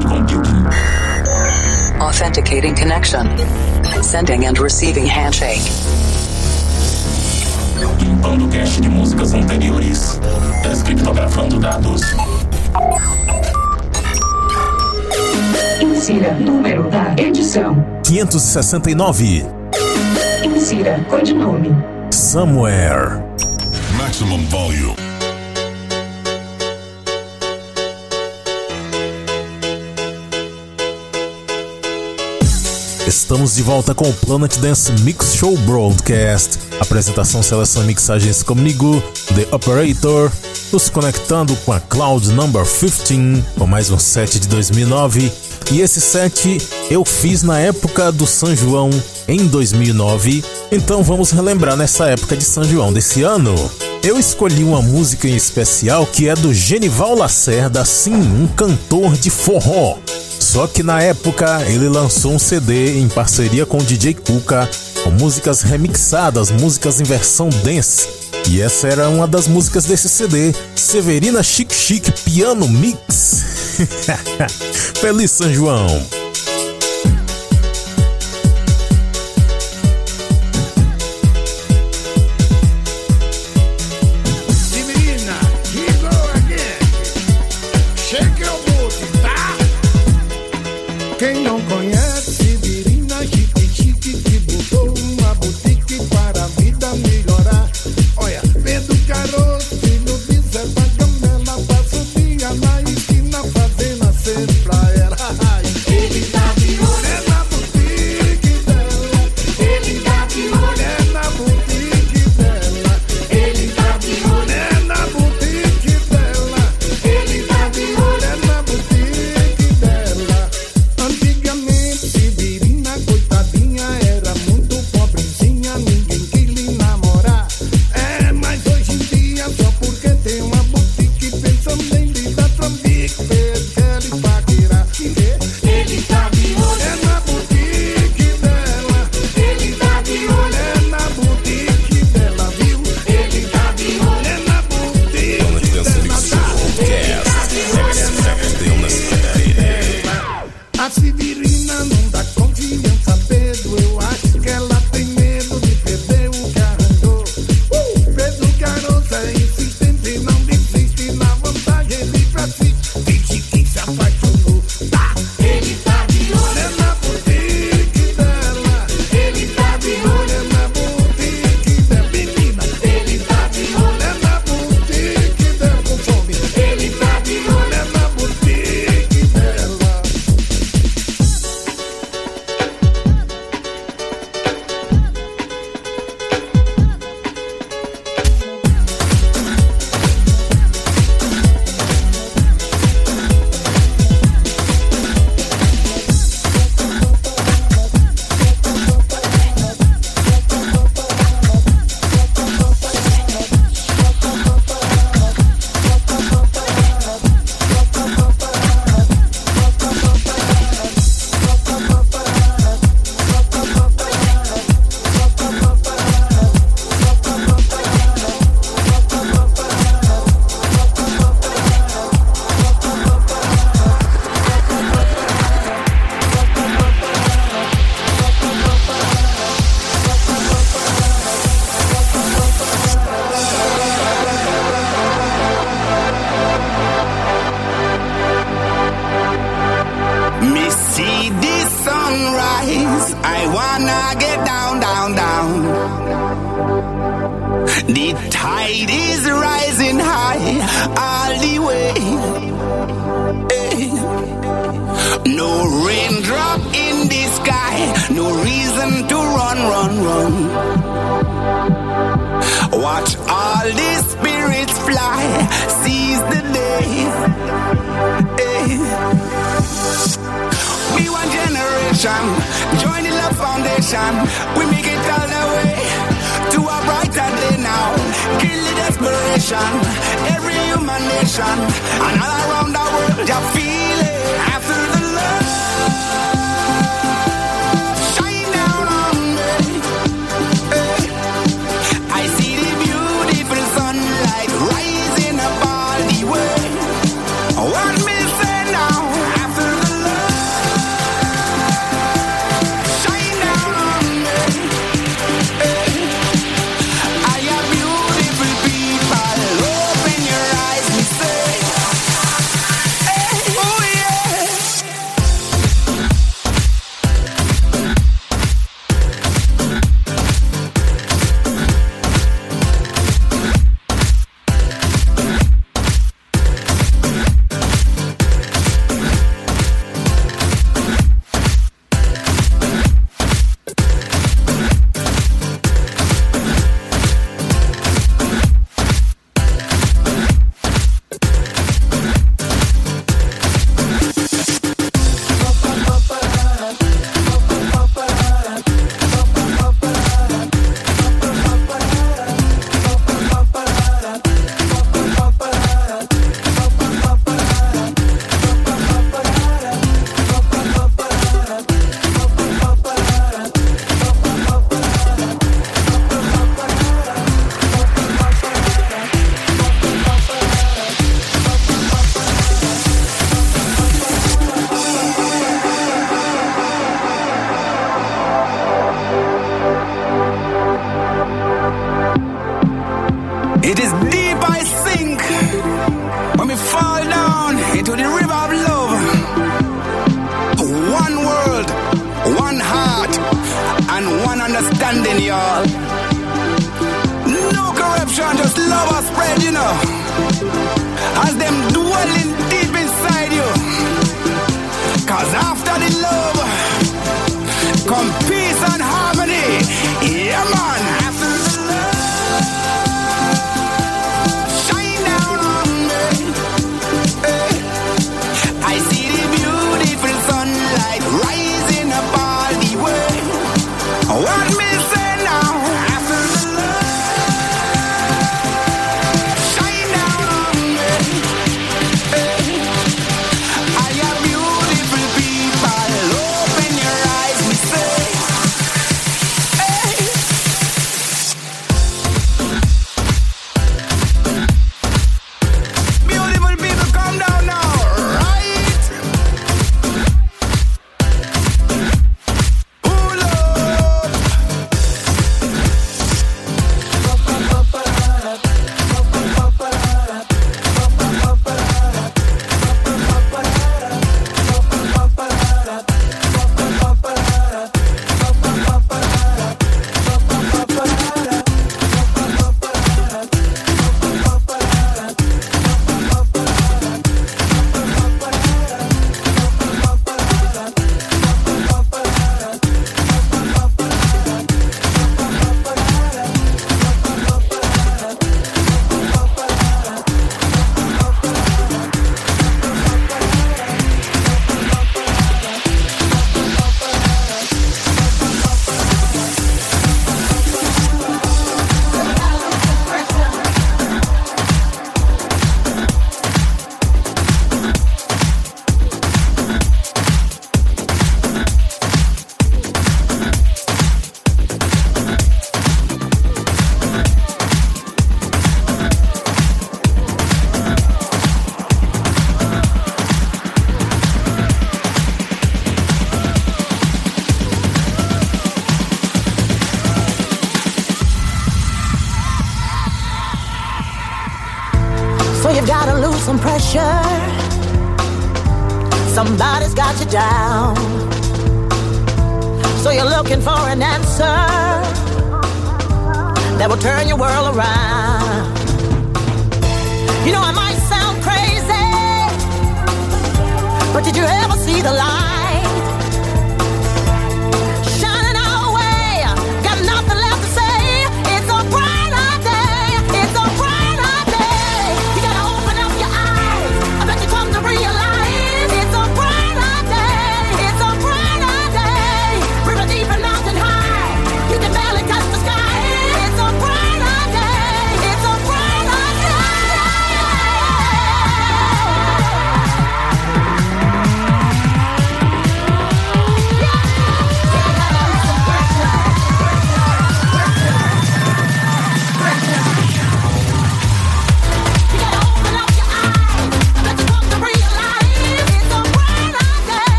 cloud computing. Authenticating connection. Sending and receiving handshake. Limpando cache de músicas anteriores. Descriptografando dados. Insira número da edição. 569. Insira codinome. Somewhere. Maximum volume. Estamos de volta com o Planet Dance Mix Show Broadcast. Apresentação, seleção mixagens comigo, The Operator, nos conectando com a Cloud Number 15, com mais um set de 2009. E esse set eu fiz na época do São João, em 2009. Então vamos relembrar nessa época de São João desse ano. Eu escolhi uma música em especial que é do Genival Lacerda, sim, um cantor de forró. Só que na época ele lançou um CD em parceria com o DJ Kuka, com músicas remixadas, músicas em versão dance. E essa era uma das músicas desse CD, Severina Chic Chic Piano Mix. Feliz São João! kingdom.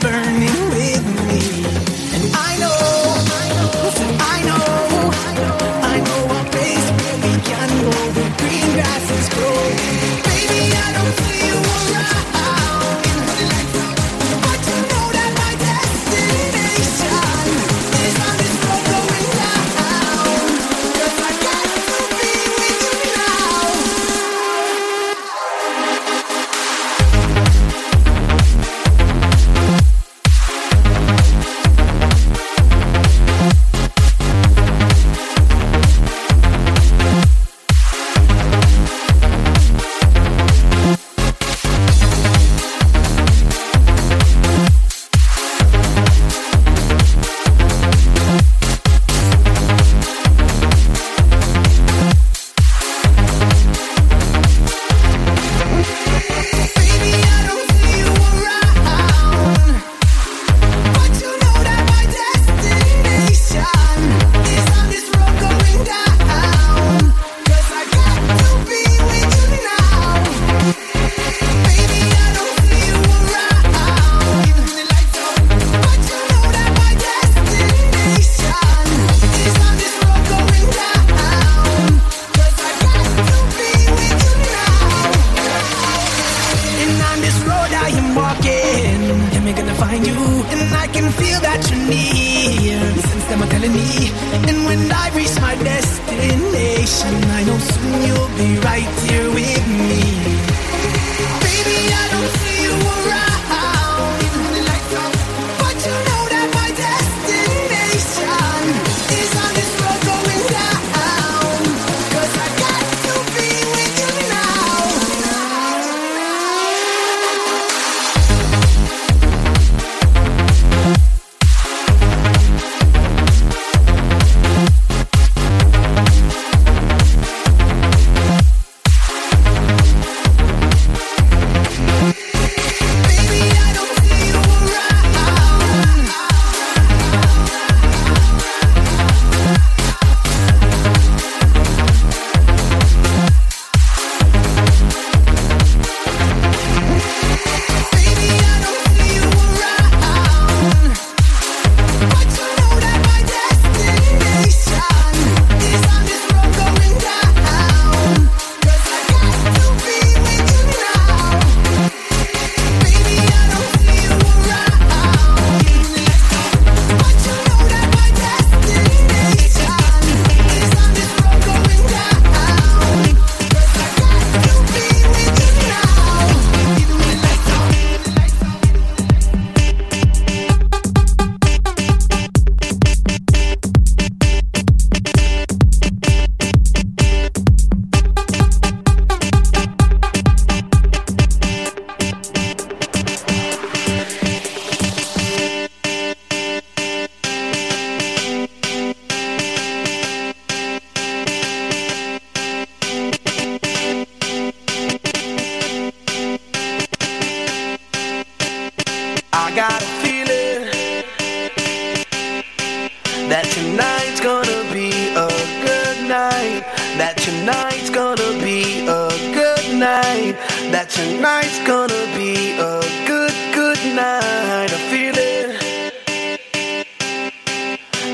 burning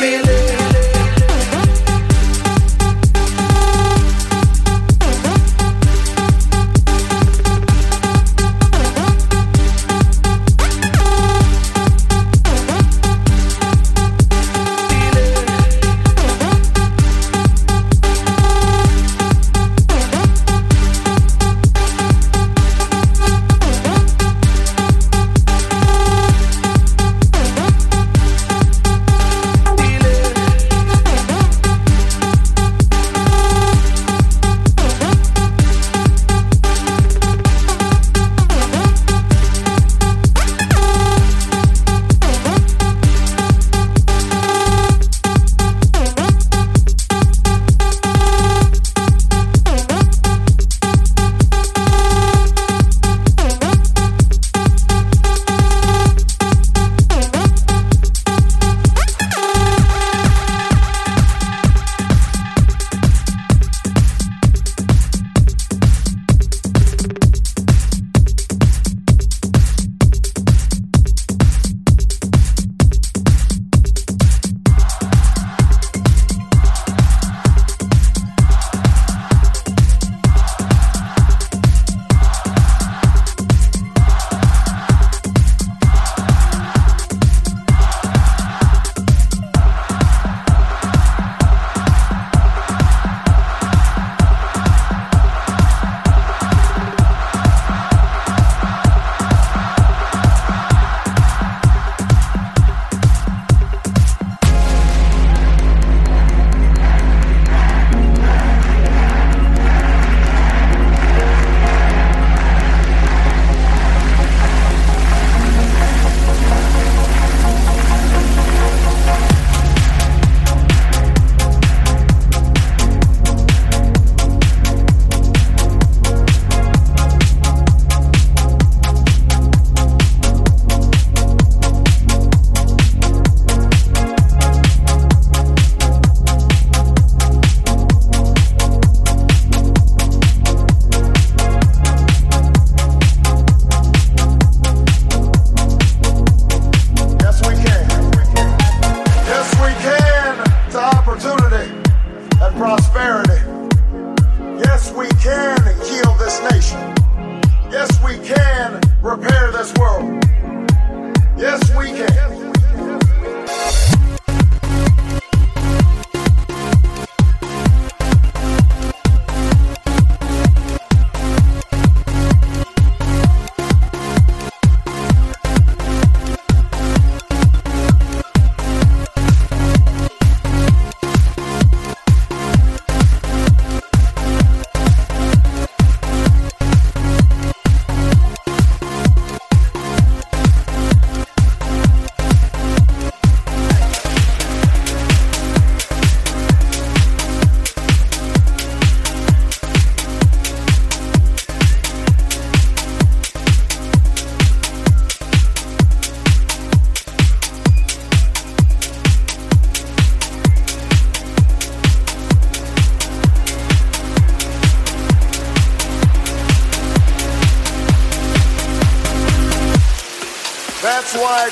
feel it.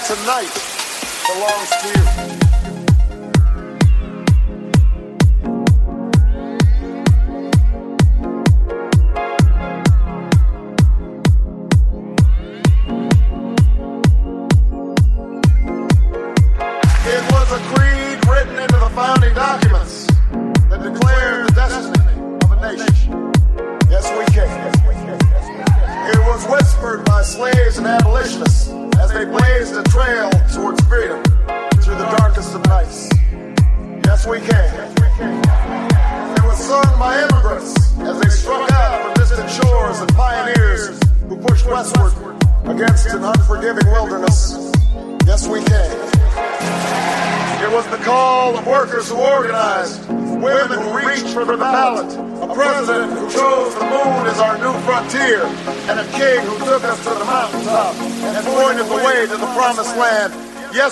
tonight.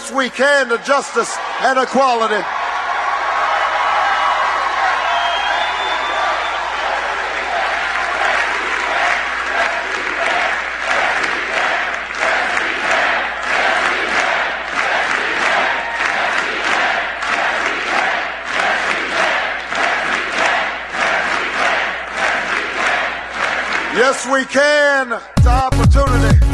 best we can to justice and equality. Yes, we can. It's opportunity.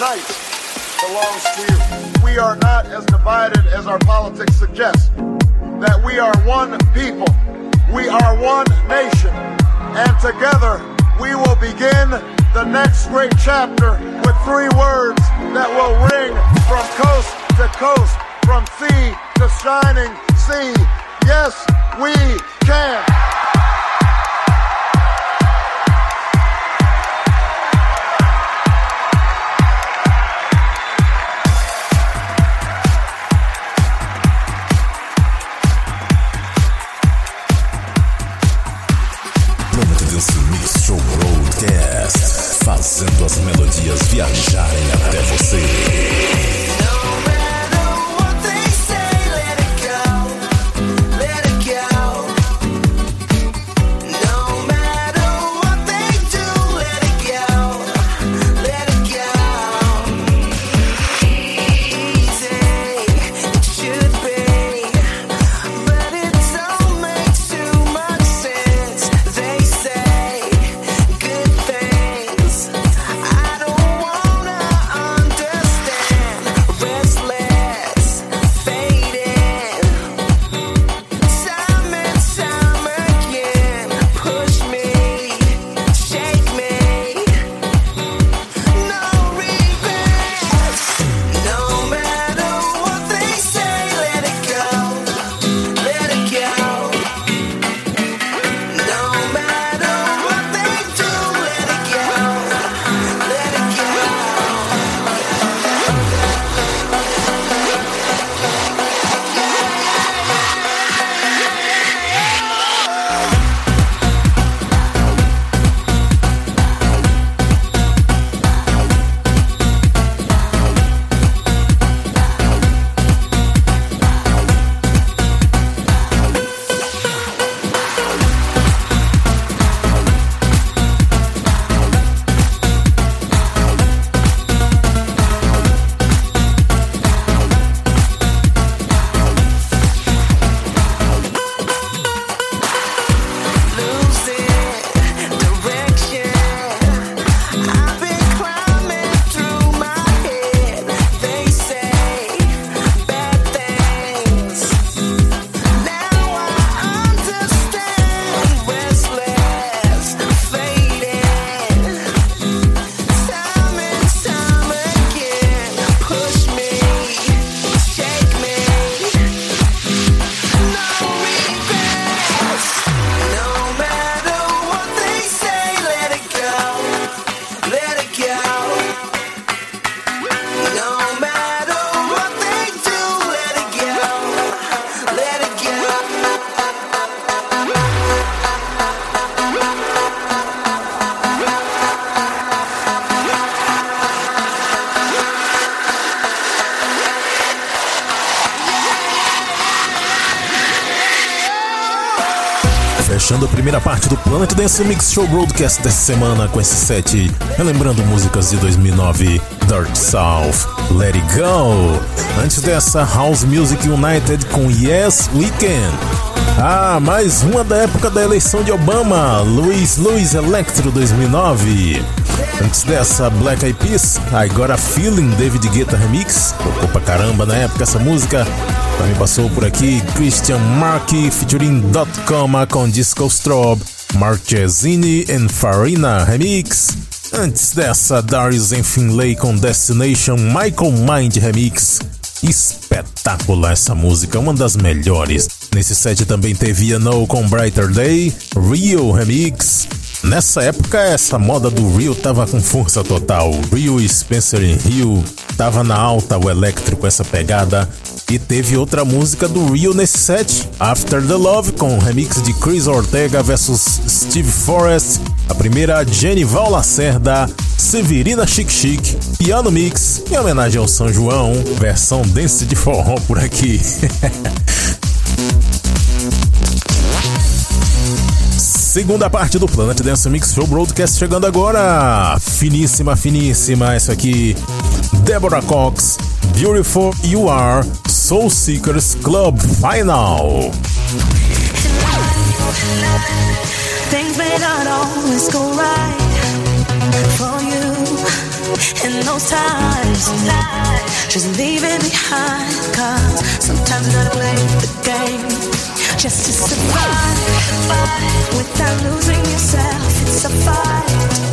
night. Planet Dance Mix Show Broadcast dessa semana com esse set, relembrando músicas de 2009, Dirt South, Let It Go. Antes dessa, House Music United com Yes We Can. Ah, mais uma da época da eleição de Obama, Luiz Luiz Electro 2009. Antes dessa, Black Eyed Peas, I Got a Feeling, David Guetta Remix. Tocou pra caramba na época essa música. Também passou por aqui Christian Markey featuring Dot com Disco Strobe, Marchesini and Farina Remix. Antes dessa, Darius and Finlay com Destination Michael Mind Remix. Espetacular essa música, uma das melhores. Nesse set também teve No com Brighter Day, Rio Remix. Nessa época, essa moda do Rio tava com força total. Rio e Spencer em Rio tava na alta o elétrico essa pegada. E teve outra música do Rio nesse set, After the Love, com remix de Chris Ortega versus Steve Forrest. A primeira, Genival Lacerda, Severina Chic Chic, Piano Mix, em homenagem ao São João, versão dance de forró por aqui. Segunda parte do Planet Dance Mix Show Broadcast chegando agora. Finíssima, finíssima. Essa aqui, Deborah Cox, Beautiful You Are, Soul Seekers Club Final. Things may not always go right for you in those times. Just leave it behind, cause sometimes play the game just to survive without losing yourself. It's a fight,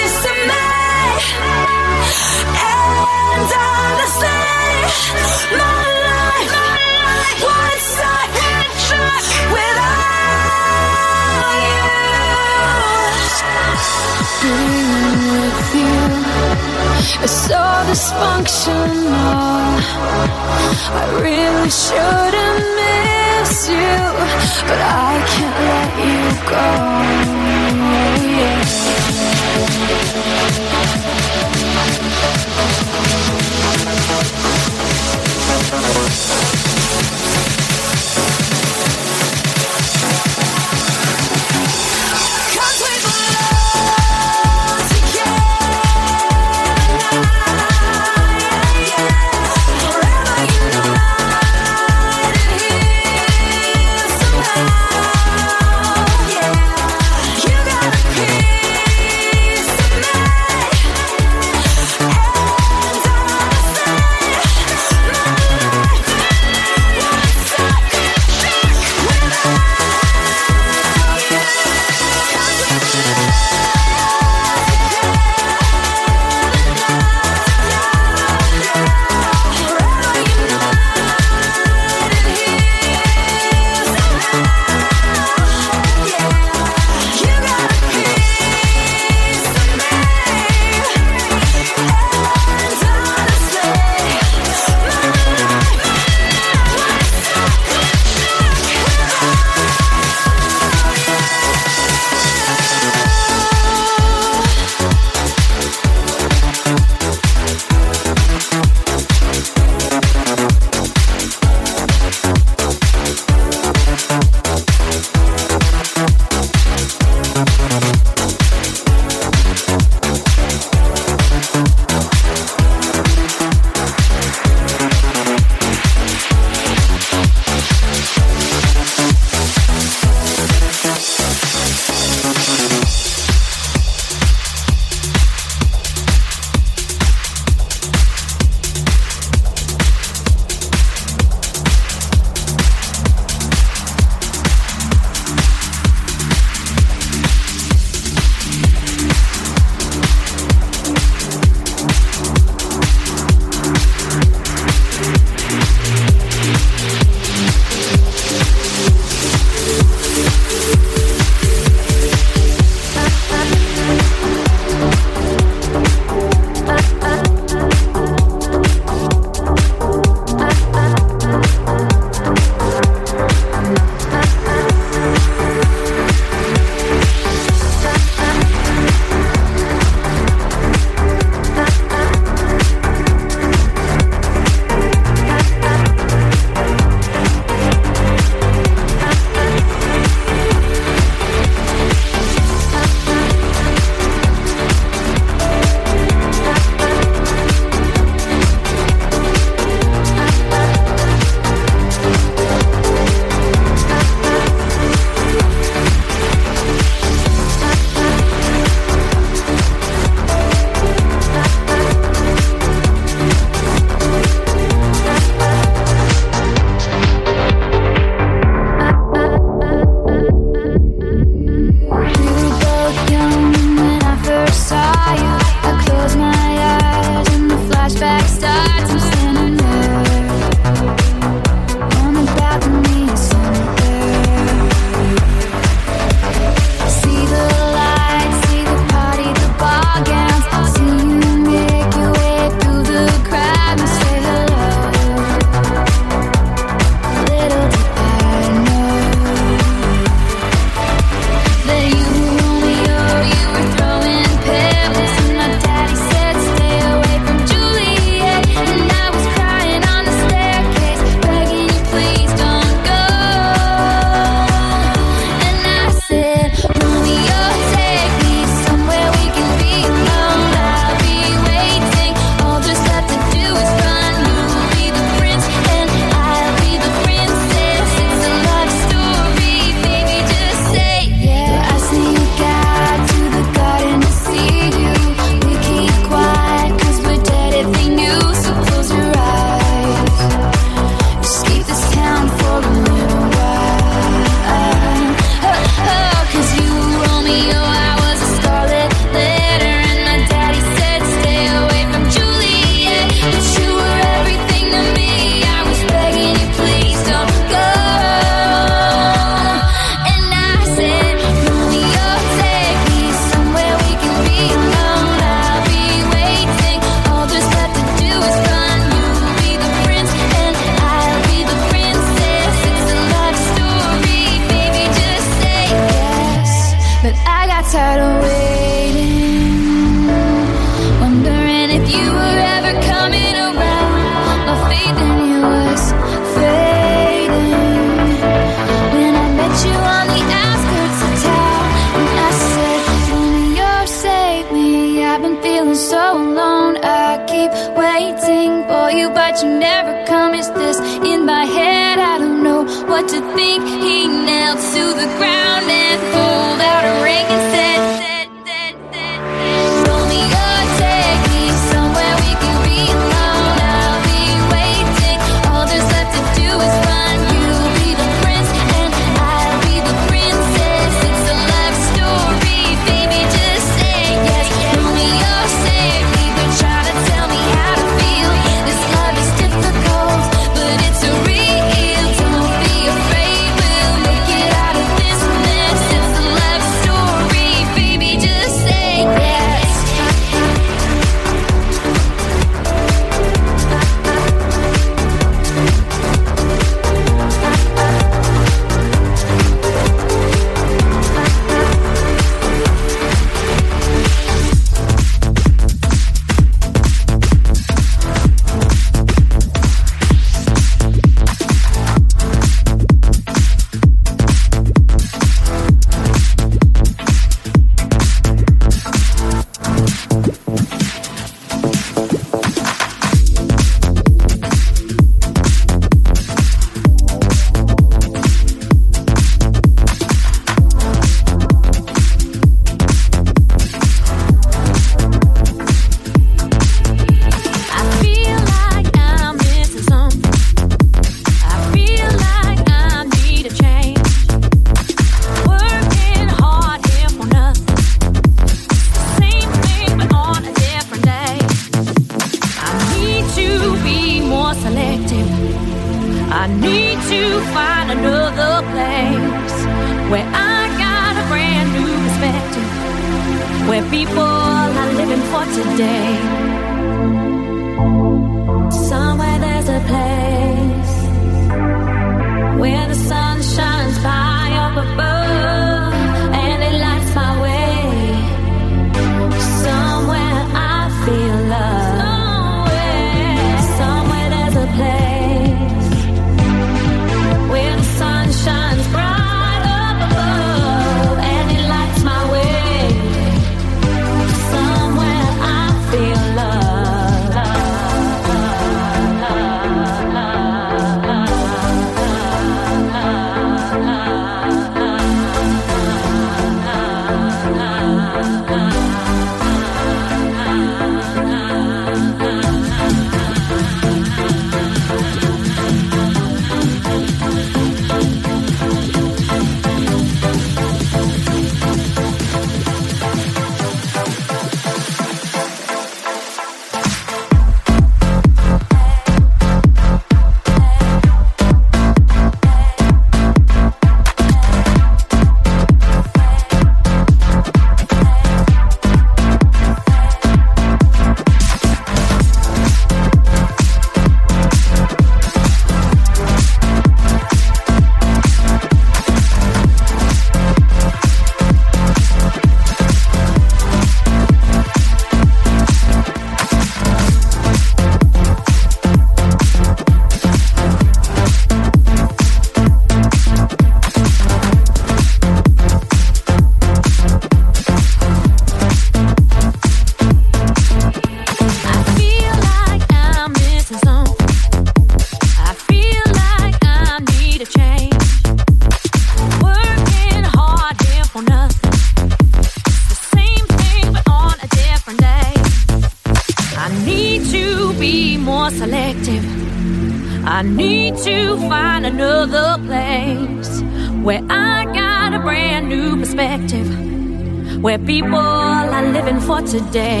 today.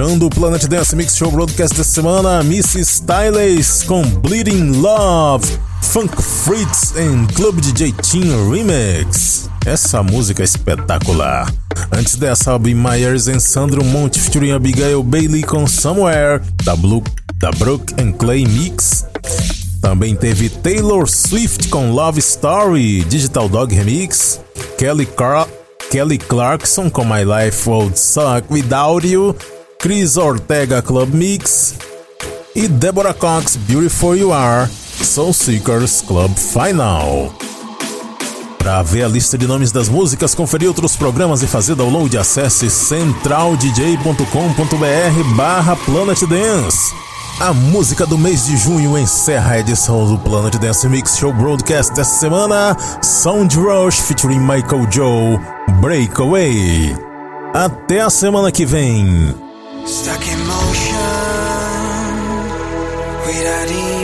Fechando o Planet Dance Mix Show Broadcast dessa semana, Missy Styles com Bleeding Love, Funk Fritz em Club DJ Team Remix. Essa música é espetacular. Antes dessa, Albi Myers e Sandro Monte featuring Abigail Bailey com Somewhere, da, Blue, da Brooke and Clay Mix. Também teve Taylor Swift com Love Story, Digital Dog Remix, Kelly, Car Kelly Clarkson com My Life Would Suck Without You, Chris Ortega Club Mix e Deborah Cox Beautiful You Are, Soul Seekers Club Final. Para ver a lista de nomes das músicas, conferir outros programas e fazer download, acesse centraldj.com.br barra Planet Dance. A música do mês de junho encerra a edição do Planet Dance Mix Show Broadcast desta semana, Sound Rush featuring Michael Joe, Breakaway. Até a semana que vem. Stuck in motion without emotion.